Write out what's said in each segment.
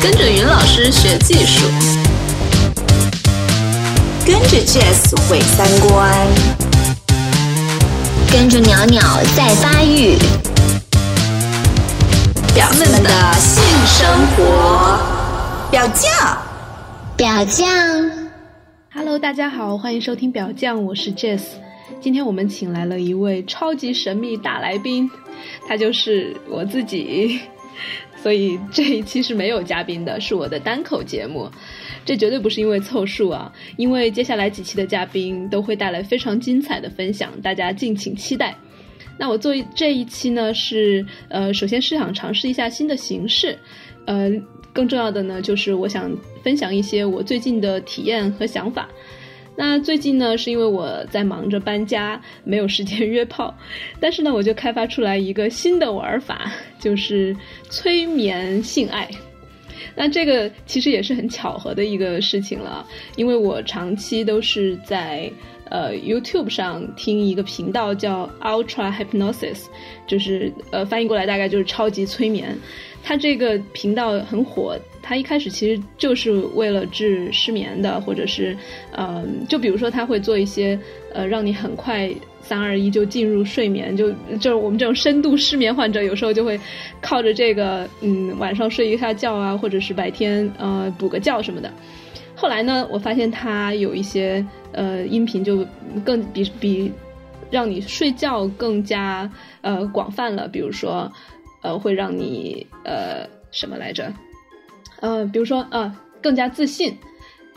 跟着云老师学技术，跟着 Jazz 毁三观，跟着鸟鸟在发育，表妹们的性生活，表酱，表酱。Hello，大家好，欢迎收听表酱，我是 Jazz。今天我们请来了一位超级神秘大来宾，他就是我自己。所以 这一期是没有嘉宾的，是我的单口节目。这绝对不是因为凑数啊，因为接下来几期的嘉宾都会带来非常精彩的分享，大家敬请期待。那我做这一期呢，是呃，首先是想尝试一下新的形式，呃，更重要的呢，就是我想分享一些我最近的体验和想法。那最近呢，是因为我在忙着搬家，没有时间约炮，但是呢，我就开发出来一个新的玩法，就是催眠性爱。那这个其实也是很巧合的一个事情了，因为我长期都是在呃 YouTube 上听一个频道叫 Ultra Hypnosis，就是呃翻译过来大概就是超级催眠。它这个频道很火，它一开始其实就是为了治失眠的，或者是，呃，就比如说他会做一些，呃，让你很快三二一就进入睡眠，就就是我们这种深度失眠患者，有时候就会靠着这个，嗯，晚上睡一下觉啊，或者是白天呃补个觉什么的。后来呢，我发现它有一些呃音频就更比比让你睡觉更加呃广泛了，比如说。会让你呃什么来着？呃，比如说呃，更加自信，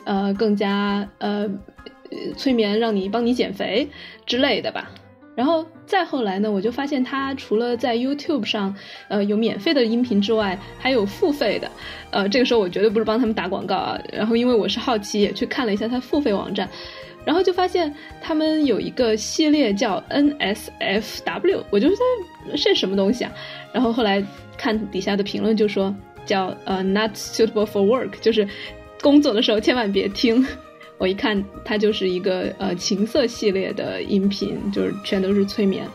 呃，更加呃催眠，让你帮你减肥之类的吧。然后再后来呢，我就发现它除了在 YouTube 上呃有免费的音频之外，还有付费的。呃，这个时候我绝对不是帮他们打广告啊。然后因为我是好奇，也去看了一下它付费网站。然后就发现他们有一个系列叫 NSFW，我就在这什么东西啊？然后后来看底下的评论就说叫呃 Not suitable for work，就是工作的时候千万别听。我一看它就是一个呃情色系列的音频，就是全都是催眠。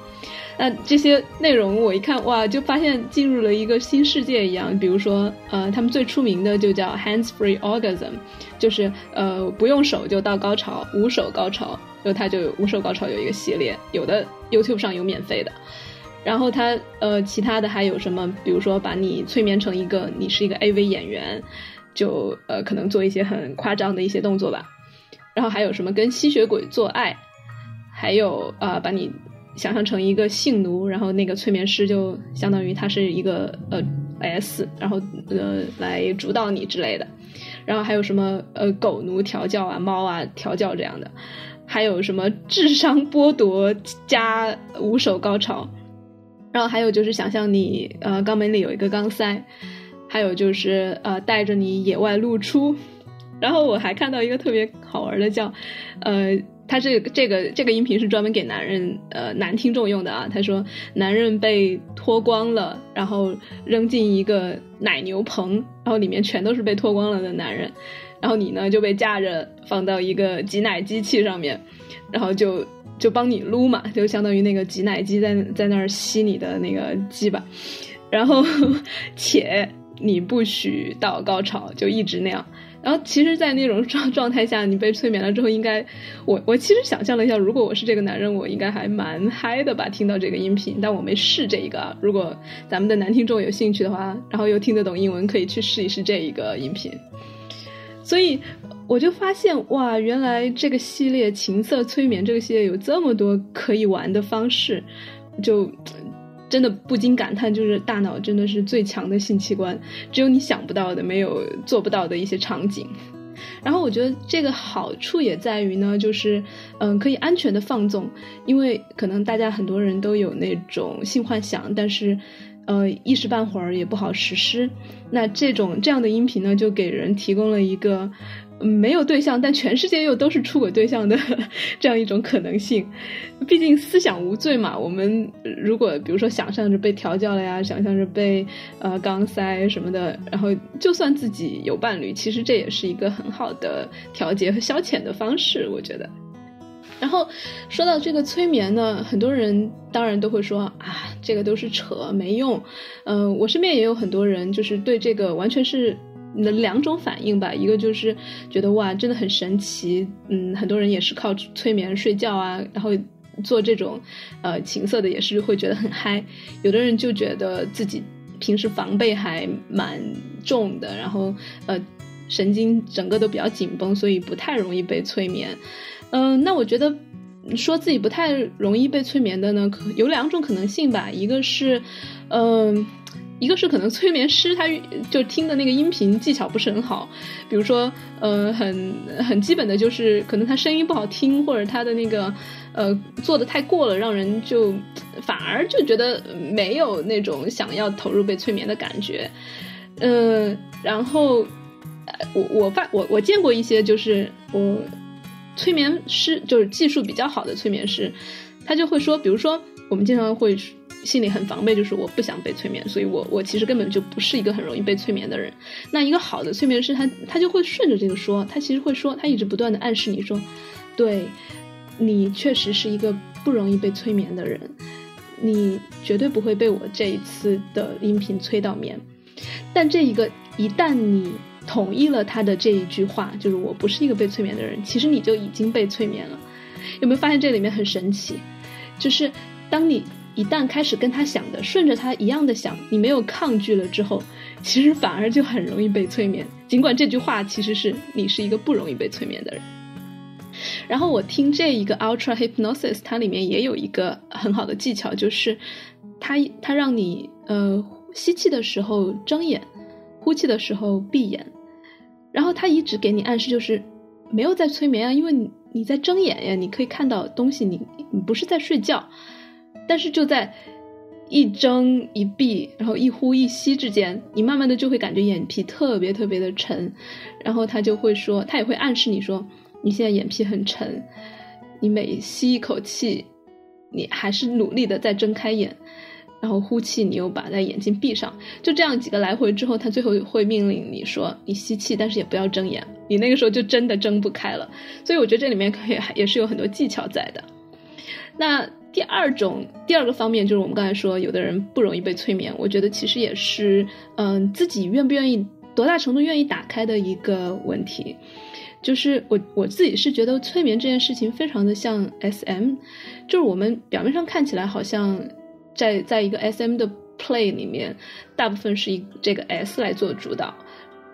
那这些内容我一看哇，就发现进入了一个新世界一样。比如说，呃，他们最出名的就叫 Hands Free Orgasm，就是呃不用手就到高潮，无手高潮，就它就无手高潮有一个系列，有的 YouTube 上有免费的。然后它呃其他的还有什么？比如说把你催眠成一个你是一个 AV 演员，就呃可能做一些很夸张的一些动作吧。然后还有什么跟吸血鬼做爱，还有啊把你。想象成一个性奴，然后那个催眠师就相当于他是一个呃 S，然后呃来主导你之类的，然后还有什么呃狗奴调教啊、猫啊调教这样的，还有什么智商剥夺加无手高潮，然后还有就是想象你呃肛门里有一个钢塞，还有就是呃带着你野外露出，然后我还看到一个特别好玩的叫呃。他这个这个这个音频是专门给男人呃男听众用的啊。他说，男人被脱光了，然后扔进一个奶牛棚，然后里面全都是被脱光了的男人，然后你呢就被架着放到一个挤奶机器上面，然后就就帮你撸嘛，就相当于那个挤奶机在在那儿吸你的那个鸡巴，然后 且你不许到高潮，就一直那样。然后其实，在那种状 状态下，你被催眠了之后，应该我我其实想象了一下，如果我是这个男人，我应该还蛮嗨的吧？听到这个音频，但我没试这一个。如果咱们的男听众有兴趣的话，然后又听得懂英文，可以去试一试这一个音频。所以我就发现，哇，原来这个系列情色催眠这个系列有这么多可以玩的方式，就。真的不禁感叹，就是大脑真的是最强的性器官，只有你想不到的，没有做不到的一些场景。然后我觉得这个好处也在于呢，就是嗯，可以安全的放纵，因为可能大家很多人都有那种性幻想，但是呃一时半会儿也不好实施。那这种这样的音频呢，就给人提供了一个。没有对象，但全世界又都是出轨对象的 这样一种可能性。毕竟思想无罪嘛。我们如果比如说想象着被调教了呀，想象着被呃钢塞什么的，然后就算自己有伴侣，其实这也是一个很好的调节和消遣的方式，我觉得。然后说到这个催眠呢，很多人当然都会说啊，这个都是扯，没用。嗯，我身边也有很多人，就是对这个完全是。你的两种反应吧，一个就是觉得哇，真的很神奇，嗯，很多人也是靠催眠睡觉啊，然后做这种呃情色的也是会觉得很嗨，有的人就觉得自己平时防备还蛮重的，然后呃神经整个都比较紧绷，所以不太容易被催眠。嗯，那我觉得说自己不太容易被催眠的呢，可有两种可能性吧，一个是嗯。一个是可能催眠师他就听的那个音频技巧不是很好，比如说呃很很基本的就是可能他声音不好听，或者他的那个呃做的太过了，让人就反而就觉得没有那种想要投入被催眠的感觉。嗯，然后我我发我我见过一些就是我催眠师就是技术比较好的催眠师，他就会说，比如说我们经常会。心里很防备，就是我不想被催眠，所以我我其实根本就不是一个很容易被催眠的人。那一个好的催眠师，他他就会顺着这个说，他其实会说，他一直不断的暗示你说，对，你确实是一个不容易被催眠的人，你绝对不会被我这一次的音频催到眠。但这一个一旦你同意了他的这一句话，就是我不是一个被催眠的人，其实你就已经被催眠了。有没有发现这里面很神奇？就是当你。一旦开始跟他想的顺着他一样的想，你没有抗拒了之后，其实反而就很容易被催眠。尽管这句话其实是你是一个不容易被催眠的人。然后我听这一个 Ultra Hypnosis，它里面也有一个很好的技巧，就是它它让你呃吸气的时候睁眼，呼气的时候闭眼，然后它一直给你暗示就是没有在催眠啊，因为你你在睁眼呀，你可以看到东西，你你不是在睡觉。但是就在一睁一闭，然后一呼一吸之间，你慢慢的就会感觉眼皮特别特别的沉，然后他就会说，他也会暗示你说，你现在眼皮很沉，你每吸一口气，你还是努力的在睁开眼，然后呼气，你又把那眼睛闭上，就这样几个来回之后，他最后会命令你说，你吸气，但是也不要睁眼，你那个时候就真的睁不开了。所以我觉得这里面可以也是有很多技巧在的。那。第二种，第二个方面就是我们刚才说，有的人不容易被催眠。我觉得其实也是，嗯，自己愿不愿意，多大程度愿意打开的一个问题。就是我我自己是觉得催眠这件事情非常的像 SM，就是我们表面上看起来好像在在一个 SM 的 play 里面，大部分是以这个 S 来做主导，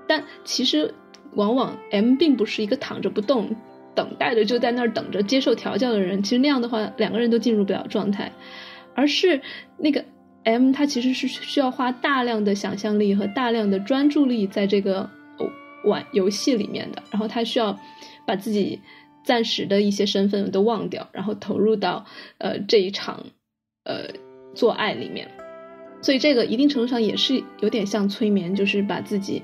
但其实往往 M 并不是一个躺着不动。等待的就在那儿等着接受调教的人，其实那样的话，两个人都进入不了状态，而是那个 M，他其实是需要花大量的想象力和大量的专注力在这个玩游戏里面的，然后他需要把自己暂时的一些身份都忘掉，然后投入到呃这一场呃做爱里面，所以这个一定程度上也是有点像催眠，就是把自己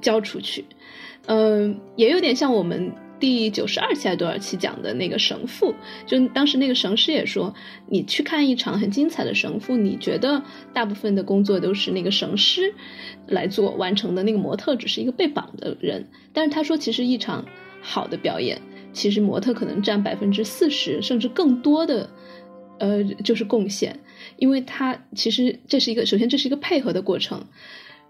交出去，嗯，也有点像我们。第九十二期还是多少期讲的那个神父，就当时那个神师也说，你去看一场很精彩的神父，你觉得大部分的工作都是那个神师来做完成的，那个模特只是一个被绑的人。但是他说，其实一场好的表演，其实模特可能占百分之四十甚至更多的，呃，就是贡献，因为他其实这是一个，首先这是一个配合的过程，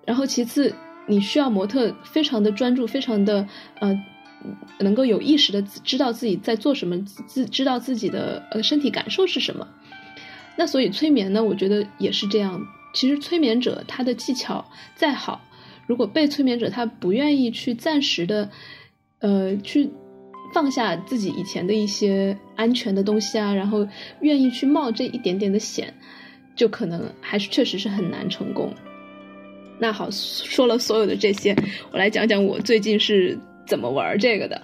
然后其次你需要模特非常的专注，非常的呃。能够有意识的知道自己在做什么，自知道自己的呃身体感受是什么。那所以催眠呢，我觉得也是这样。其实催眠者他的技巧再好，如果被催眠者他不愿意去暂时的，呃，去放下自己以前的一些安全的东西啊，然后愿意去冒这一点点的险，就可能还是确实是很难成功。那好，说了所有的这些，我来讲讲我最近是。怎么玩这个的？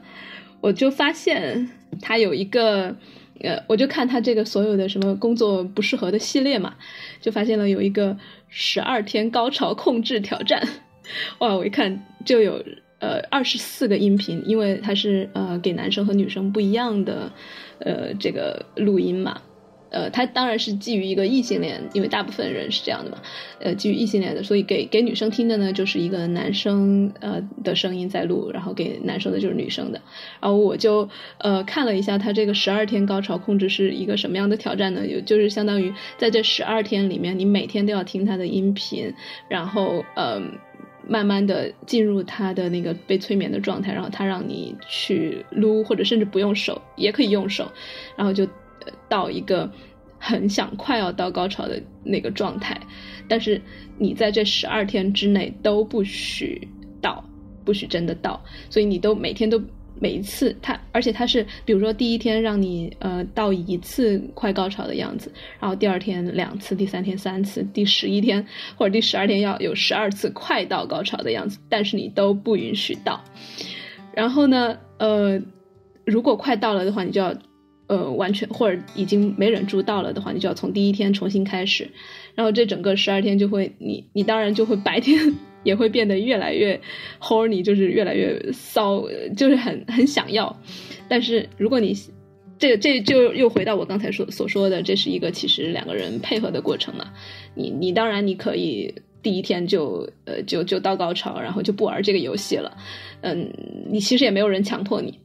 我就发现他有一个，呃，我就看他这个所有的什么工作不适合的系列嘛，就发现了有一个十二天高潮控制挑战。哇，我一看就有呃二十四个音频，因为它是呃给男生和女生不一样的呃这个录音嘛。呃，它当然是基于一个异性恋，因为大部分人是这样的嘛。呃，基于异性恋的，所以给给女生听的呢，就是一个男生呃的声音在录，然后给男生的就是女生的。然后我就呃看了一下，他这个十二天高潮控制是一个什么样的挑战呢？有就是相当于在这十二天里面，你每天都要听他的音频，然后呃慢慢的进入他的那个被催眠的状态，然后他让你去撸，或者甚至不用手也可以用手，然后就到一个很想快要到高潮的那个状态，但是你在这十二天之内都不许到，不许真的到，所以你都每天都。每一次他，而且他是，比如说第一天让你呃到一次快高潮的样子，然后第二天两次，第三天三次，第十一天或者第十二天要有十二次快到高潮的样子，但是你都不允许到。然后呢，呃，如果快到了的话，你就要呃完全或者已经没忍住到了的话，你就要从第一天重新开始。然后这整个十二天就会，你你当然就会白天。也会变得越来越 horny，就是越来越骚，就是很很想要。但是如果你这这就又回到我刚才说所说的，这是一个其实两个人配合的过程嘛。你你当然你可以第一天就呃就就到高潮，然后就不玩这个游戏了。嗯，你其实也没有人强迫你。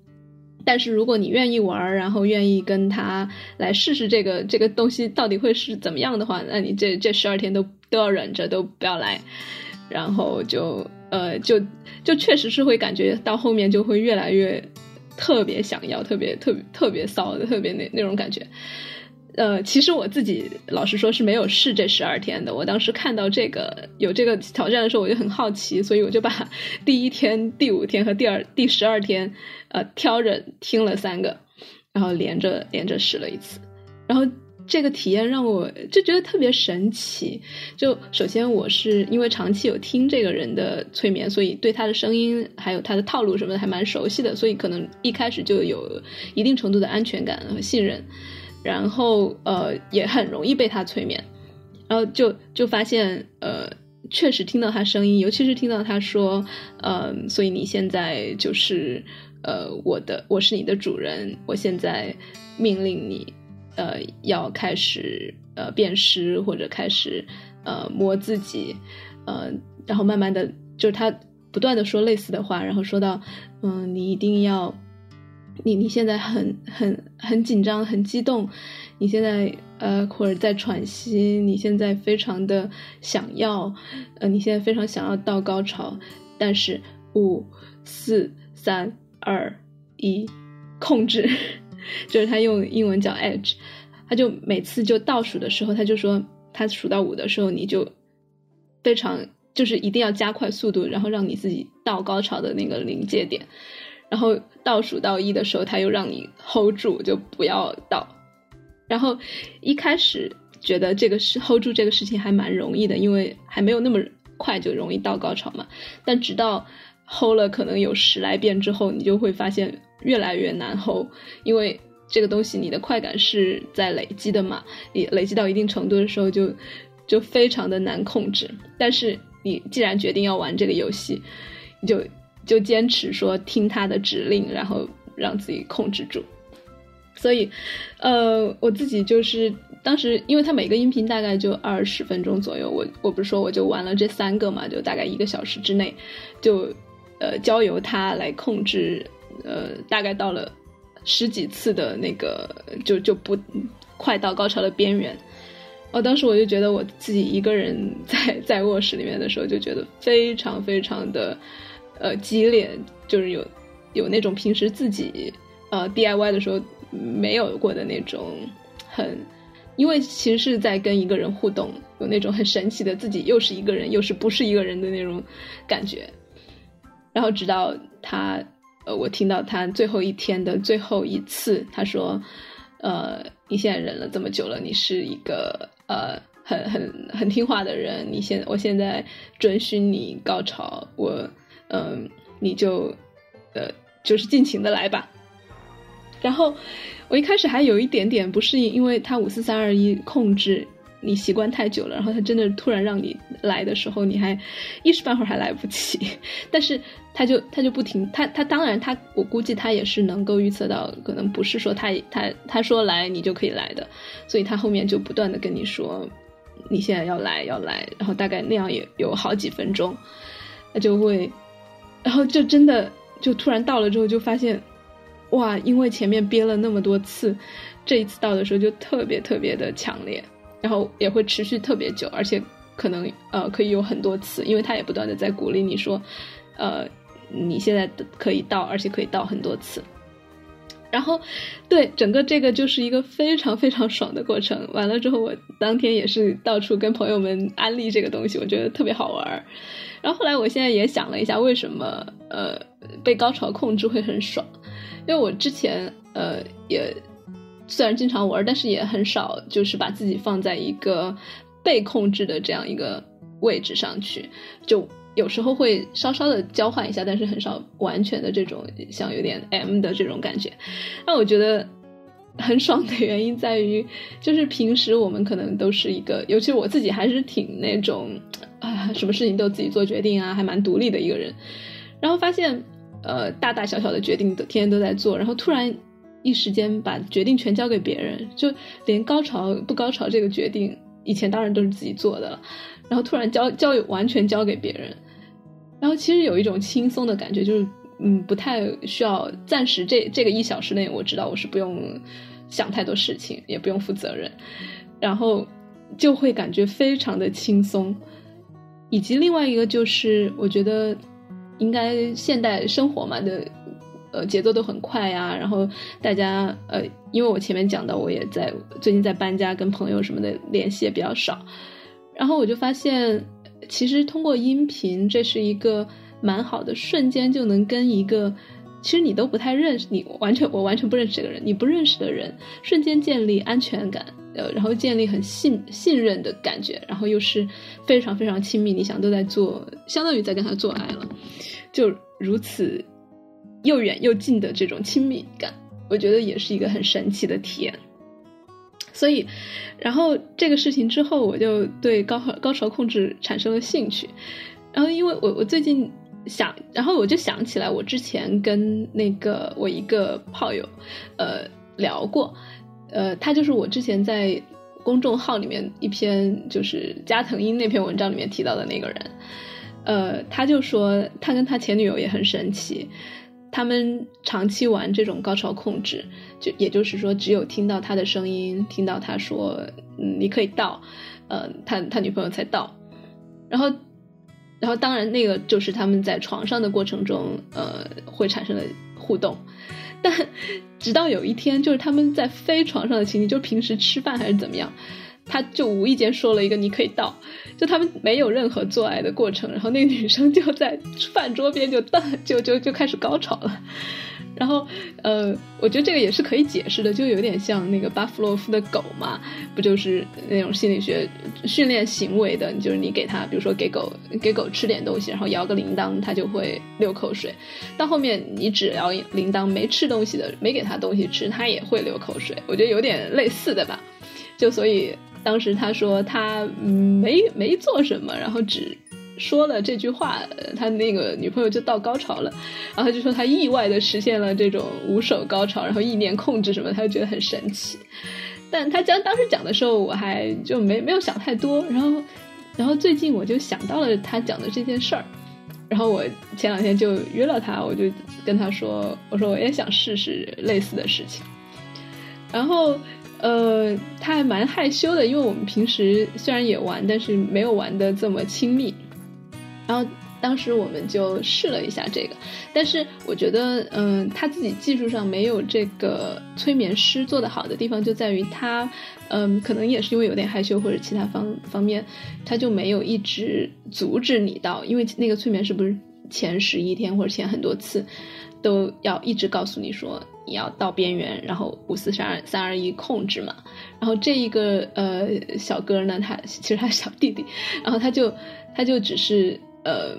但是如果你愿意玩，然后愿意跟他来试试这个这个东西到底会是怎么样的话，那你这这十二天都都要忍着，都不要来。然后就呃就就确实是会感觉到后面就会越来越特别想要特别特别特别骚的特别那那种感觉，呃其实我自己老实说是没有试这十二天的。我当时看到这个有这个挑战的时候，我就很好奇，所以我就把第一天、第五天和第二第十二天呃挑着听了三个，然后连着连着试了一次，然后。这个体验让我就觉得特别神奇。就首先我是因为长期有听这个人的催眠，所以对他的声音还有他的套路什么的还蛮熟悉的，所以可能一开始就有一定程度的安全感和信任。然后呃也很容易被他催眠，然后就就发现呃确实听到他声音，尤其是听到他说呃，所以你现在就是呃我的我是你的主人，我现在命令你。呃，要开始呃变湿或者开始呃摸自己，呃，然后慢慢的，就是他不断的说类似的话，然后说到，嗯，你一定要，你你现在很很很紧张，很激动，你现在呃或者在喘息，你现在非常的想要，呃，你现在非常想要到高潮，但是五四三二一，控制。就是他用英文叫 edge，他就每次就倒数的时候，他就说他数到五的时候，你就非常就是一定要加快速度，然后让你自己到高潮的那个临界点，然后倒数到一的时候，他又让你 hold 住，就不要倒。然后一开始觉得这个是 hold 住这个事情还蛮容易的，因为还没有那么快就容易到高潮嘛。但直到 hold 了可能有十来遍之后，你就会发现。越来越难 hold，因为这个东西你的快感是在累积的嘛，你累积到一定程度的时候就就非常的难控制。但是你既然决定要玩这个游戏，你就就坚持说听他的指令，然后让自己控制住。所以，呃，我自己就是当时，因为他每个音频大概就二十分钟左右，我我不是说我就玩了这三个嘛，就大概一个小时之内，就呃交由他来控制。呃，大概到了十几次的那个，就就不快到高潮的边缘。哦，当时我就觉得我自己一个人在在卧室里面的时候，就觉得非常非常的呃激烈，就是有有那种平时自己呃 DIY 的时候没有过的那种很，因为其实是在跟一个人互动，有那种很神奇的自己又是一个人又是不是一个人的那种感觉。然后直到他。呃，我听到他最后一天的最后一次，他说：“呃，你现在忍了这么久了，你是一个呃很很很听话的人。你现我现在准许你高潮，我嗯，你就呃就是尽情的来吧。”然后我一开始还有一点点不适应，因为他五四三二一控制。你习惯太久了，然后他真的突然让你来的时候，你还一时半会儿还来不及。但是他就他就不停，他他当然他我估计他也是能够预测到，可能不是说他他他说来你就可以来的，所以他后面就不断的跟你说你现在要来要来，然后大概那样也有好几分钟，他就会，然后就真的就突然到了之后就发现，哇，因为前面憋了那么多次，这一次到的时候就特别特别的强烈。然后也会持续特别久，而且可能呃可以有很多次，因为他也不断的在鼓励你说，呃，你现在可以到，而且可以到很多次。然后，对整个这个就是一个非常非常爽的过程。完了之后，我当天也是到处跟朋友们安利这个东西，我觉得特别好玩。然后后来，我现在也想了一下，为什么呃被高潮控制会很爽？因为我之前呃也虽然经常玩，但是也很少就是把自己放在一个被控制的这样一个位置上去，就。有时候会稍稍的交换一下，但是很少完全的这种像有点 M 的这种感觉。那我觉得很爽的原因在于，就是平时我们可能都是一个，尤其我自己还是挺那种啊，什么事情都自己做决定啊，还蛮独立的一个人。然后发现，呃，大大小小的决定都天天都在做，然后突然一时间把决定全交给别人，就连高潮不高潮这个决定，以前当然都是自己做的了，然后突然交交完全交给别人。然后其实有一种轻松的感觉，就是嗯，不太需要暂时这这个一小时内，我知道我是不用想太多事情，也不用负责任，然后就会感觉非常的轻松。以及另外一个就是，我觉得应该现代生活嘛的呃节奏都很快呀，然后大家呃，因为我前面讲到，我也在最近在搬家，跟朋友什么的联系也比较少，然后我就发现。其实通过音频，这是一个蛮好的瞬间，就能跟一个其实你都不太认识，你完全我完全不认识这个人，你不认识的人，瞬间建立安全感，呃，然后建立很信信任的感觉，然后又是非常非常亲密，你想都在做，相当于在跟他做爱了，就如此又远又近的这种亲密感，我觉得也是一个很神奇的体验。所以，然后这个事情之后，我就对高高潮控制产生了兴趣。然后，因为我我最近想，然后我就想起来，我之前跟那个我一个炮友，呃，聊过，呃，他就是我之前在公众号里面一篇就是加藤鹰那篇文章里面提到的那个人，呃，他就说他跟他前女友也很神奇。他们长期玩这种高潮控制，就也就是说，只有听到他的声音，听到他说“嗯，你可以到”，呃，他他女朋友才到。然后，然后当然那个就是他们在床上的过程中，呃，会产生的互动。但直到有一天，就是他们在非床上的情景，就平时吃饭还是怎么样。他就无意间说了一个“你可以到”，就他们没有任何做爱的过程，然后那个女生就在饭桌边就到就就就开始高潮了，然后呃，我觉得这个也是可以解释的，就有点像那个巴甫洛夫的狗嘛，不就是那种心理学训练行为的，就是你给他，比如说给狗给狗吃点东西，然后摇个铃铛，它就会流口水，到后面你只摇铃铛没吃东西的，没给它东西吃，它也会流口水，我觉得有点类似的吧，就所以。当时他说他没没做什么，然后只说了这句话，他那个女朋友就到高潮了，然后他就说他意外的实现了这种无手高潮，然后意念控制什么，他就觉得很神奇。但他讲当时讲的时候，我还就没没有想太多。然后，然后最近我就想到了他讲的这件事儿，然后我前两天就约了他，我就跟他说，我说我也想试试类似的事情，然后。呃，他还蛮害羞的，因为我们平时虽然也玩，但是没有玩的这么亲密。然后当时我们就试了一下这个，但是我觉得，嗯，他自己技术上没有这个催眠师做的好的地方，就在于他，嗯，可能也是因为有点害羞或者其他方方面，他就没有一直阻止你到，因为那个催眠师不是前十一天或者前很多次都要一直告诉你说。你要到边缘，然后五四三二三二一控制嘛。然后这一个呃小哥呢，他其实他小弟弟，然后他就他就只是呃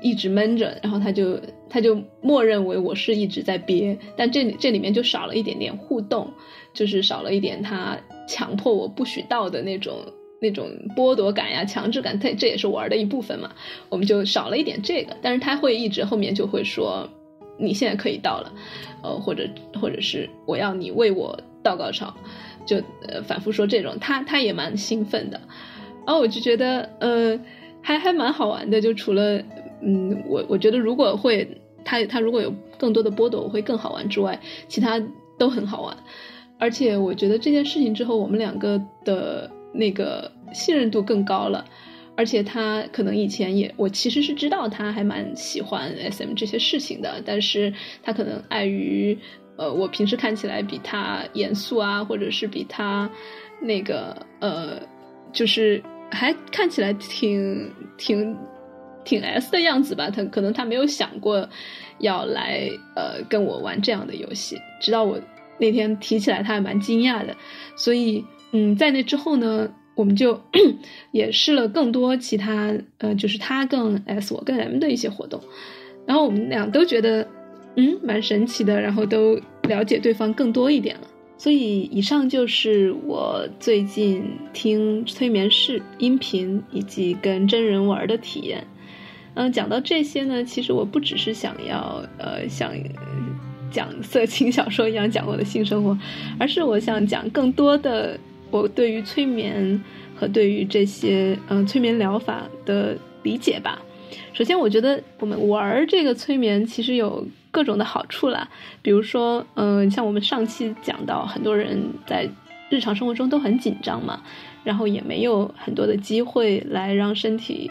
一直闷着，然后他就他就默认为我是一直在憋，但这这里面就少了一点点互动，就是少了一点他强迫我不许到的那种那种剥夺感呀、强制感，这这也是玩的一部分嘛。我们就少了一点这个，但是他会一直后面就会说。你现在可以到了，呃，或者或者是我要你为我到高潮，就呃反复说这种，他他也蛮兴奋的，然后我就觉得呃还还蛮好玩的，就除了嗯我我觉得如果会他他如果有更多的剥夺我会更好玩之外，其他都很好玩，而且我觉得这件事情之后我们两个的那个信任度更高了。而且他可能以前也，我其实是知道他还蛮喜欢 SM 这些事情的，但是他可能碍于，呃，我平时看起来比他严肃啊，或者是比他那个呃，就是还看起来挺挺挺 S 的样子吧，他可能他没有想过要来呃跟我玩这样的游戏，直到我那天提起来，他还蛮惊讶的，所以嗯，在那之后呢。我们就 也试了更多其他，呃，就是他更 S 我更 M 的一些活动，然后我们俩都觉得，嗯，蛮神奇的，然后都了解对方更多一点了。所以以上就是我最近听催眠室音频以及跟真人玩的体验。嗯，讲到这些呢，其实我不只是想要，呃，像讲色情小说一样讲我的性生活，而是我想讲更多的。我对于催眠和对于这些嗯催眠疗法的理解吧。首先，我觉得我们玩儿这个催眠其实有各种的好处啦。比如说，嗯，像我们上期讲到，很多人在日常生活中都很紧张嘛，然后也没有很多的机会来让身体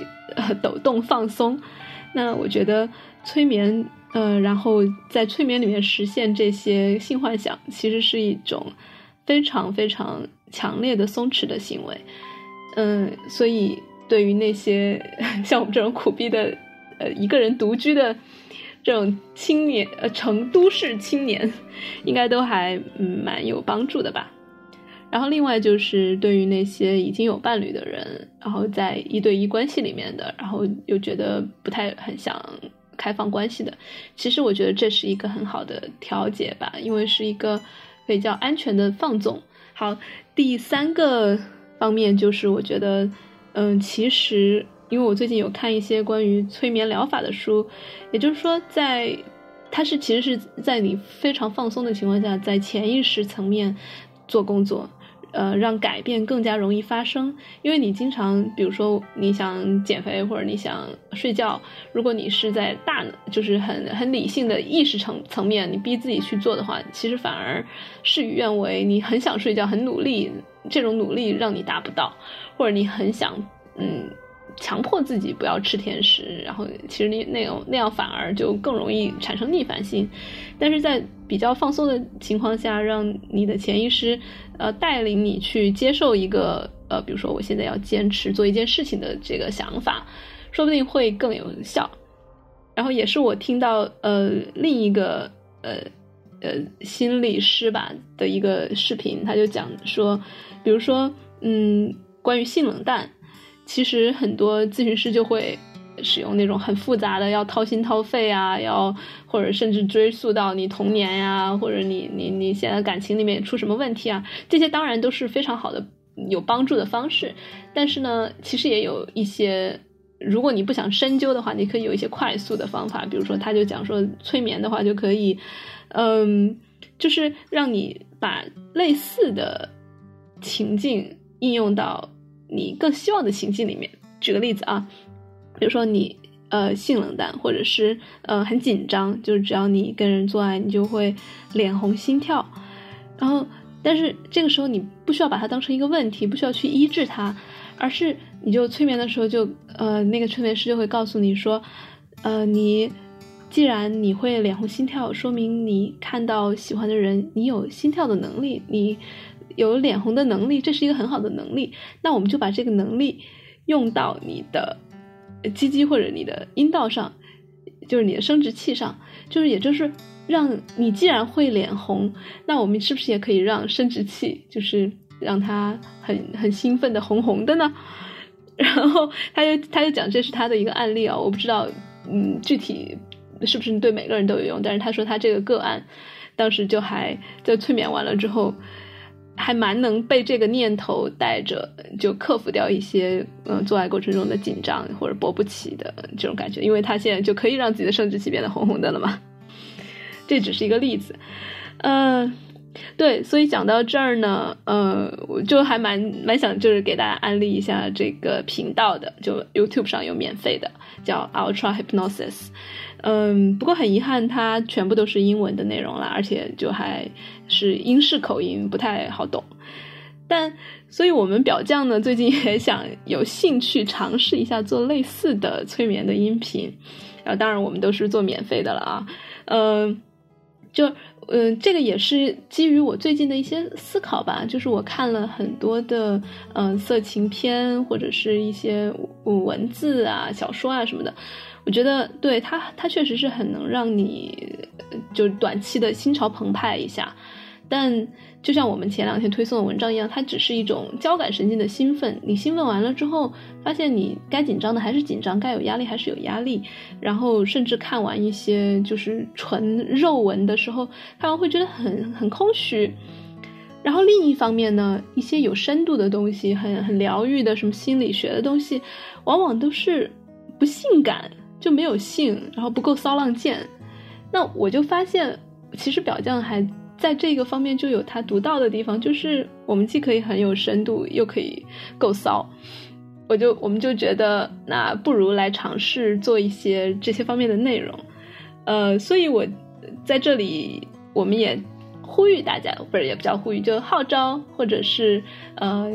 抖动放松。那我觉得催眠，呃，然后在催眠里面实现这些性幻想，其实是一种非常非常。强烈的松弛的行为，嗯，所以对于那些 像我们这种苦逼的，呃，一个人独居的这种青年，呃，成都市青年，应该都还蛮有帮助的吧。然后另外就是对于那些已经有伴侣的人，然后在一对一关系里面的，然后又觉得不太很想开放关系的，其实我觉得这是一个很好的调节吧，因为是一个比较安全的放纵。好，第三个方面就是我觉得，嗯，其实因为我最近有看一些关于催眠疗法的书，也就是说，在它是其实是在你非常放松的情况下，在潜意识层面做工作。呃，让改变更加容易发生，因为你经常，比如说你想减肥或者你想睡觉，如果你是在大就是很很理性的意识层层面，你逼自己去做的话，其实反而事与愿违。你很想睡觉，很努力，这种努力让你达不到，或者你很想，嗯。强迫自己不要吃甜食，然后其实你那种那样反而就更容易产生逆反心。但是在比较放松的情况下，让你的潜意识呃带领你去接受一个呃，比如说我现在要坚持做一件事情的这个想法，说不定会更有效。然后也是我听到呃另一个呃呃心理师吧的一个视频，他就讲说，比如说嗯关于性冷淡。其实很多咨询师就会使用那种很复杂的，要掏心掏肺啊，要或者甚至追溯到你童年呀，或者你你你现在感情里面出什么问题啊，这些当然都是非常好的有帮助的方式。但是呢，其实也有一些，如果你不想深究的话，你可以有一些快速的方法，比如说他就讲说催眠的话就可以，嗯，就是让你把类似的情境应用到。你更希望的情境里面，举个例子啊，比如说你呃性冷淡，或者是呃很紧张，就是只要你跟人做爱，你就会脸红心跳，然后但是这个时候你不需要把它当成一个问题，不需要去医治它，而是你就催眠的时候就呃那个催眠师就会告诉你说，呃你既然你会脸红心跳，说明你看到喜欢的人，你有心跳的能力，你。有脸红的能力，这是一个很好的能力。那我们就把这个能力用到你的鸡鸡或者你的阴道上，就是你的生殖器上，就是也就是让你既然会脸红，那我们是不是也可以让生殖器就是让它很很兴奋的红红的呢？然后他就他就讲这是他的一个案例啊，我不知道嗯具体是不是对每个人都有用，但是他说他这个个案当时就还在催眠完了之后。还蛮能被这个念头带着，就克服掉一些嗯做爱过程中的紧张或者勃不起的这种感觉，因为他现在就可以让自己的生殖器变得红红的了嘛。这只是一个例子，嗯，对，所以讲到这儿呢，呃，我就还蛮蛮想就是给大家安利一下这个频道的，就 YouTube 上有免费的，叫 Ultra Hypnosis。嗯，不过很遗憾，它全部都是英文的内容了，而且就还是英式口音，不太好懂。但所以我们表匠呢，最近也想有兴趣尝试一下做类似的催眠的音频，然后当然我们都是做免费的了啊，嗯，就。嗯，这个也是基于我最近的一些思考吧，就是我看了很多的嗯色情片或者是一些文字啊、小说啊什么的，我觉得对它它确实是很能让你就短期的心潮澎湃一下。但就像我们前两天推送的文章一样，它只是一种交感神经的兴奋。你兴奋完了之后，发现你该紧张的还是紧张，该有压力还是有压力。然后甚至看完一些就是纯肉文的时候，看完会觉得很很空虚。然后另一方面呢，一些有深度的东西，很很疗愈的什么心理学的东西，往往都是不性感，就没有性，然后不够骚浪贱。那我就发现，其实表匠还。在这个方面就有它独到的地方，就是我们既可以很有深度，又可以够骚。我就我们就觉得，那不如来尝试做一些这些方面的内容。呃，所以我在这里，我们也呼吁大家，不是也不叫呼吁，就号召，或者是呃，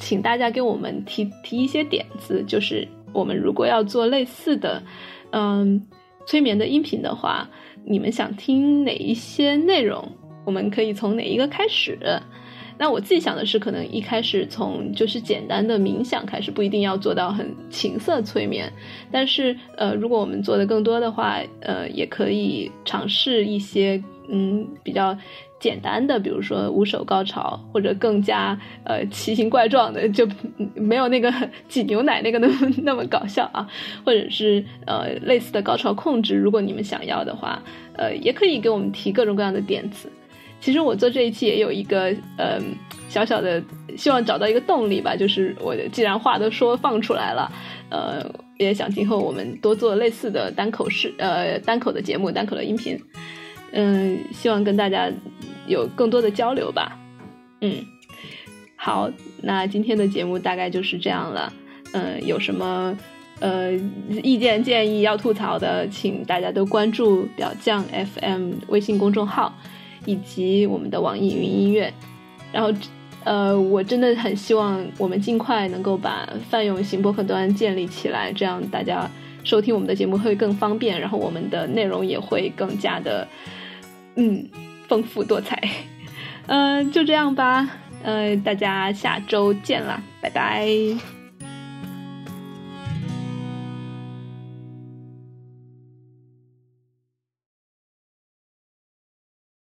请大家给我们提提一些点子，就是我们如果要做类似的，嗯，催眠的音频的话，你们想听哪一些内容？我们可以从哪一个开始？那我自己想的是，可能一开始从就是简单的冥想开始，不一定要做到很情色催眠。但是，呃，如果我们做的更多的话，呃，也可以尝试一些嗯比较简单的，比如说无手高潮，或者更加呃奇形怪状的，就没有那个挤牛奶那个那么那么搞笑啊，或者是呃类似的高潮控制。如果你们想要的话，呃，也可以给我们提各种各样的点子。其实我做这一期也有一个嗯小小的希望找到一个动力吧，就是我既然话都说放出来了，呃，也想今后我们多做类似的单口式呃单口的节目，单口的音频，嗯，希望跟大家有更多的交流吧，嗯，好，那今天的节目大概就是这样了，嗯，有什么呃意见建议要吐槽的，请大家都关注表匠 FM 微信公众号。以及我们的网易云音乐，然后，呃，我真的很希望我们尽快能够把泛用型博客端建立起来，这样大家收听我们的节目会更方便，然后我们的内容也会更加的，嗯，丰富多彩。嗯，就这样吧，呃，大家下周见啦，拜拜。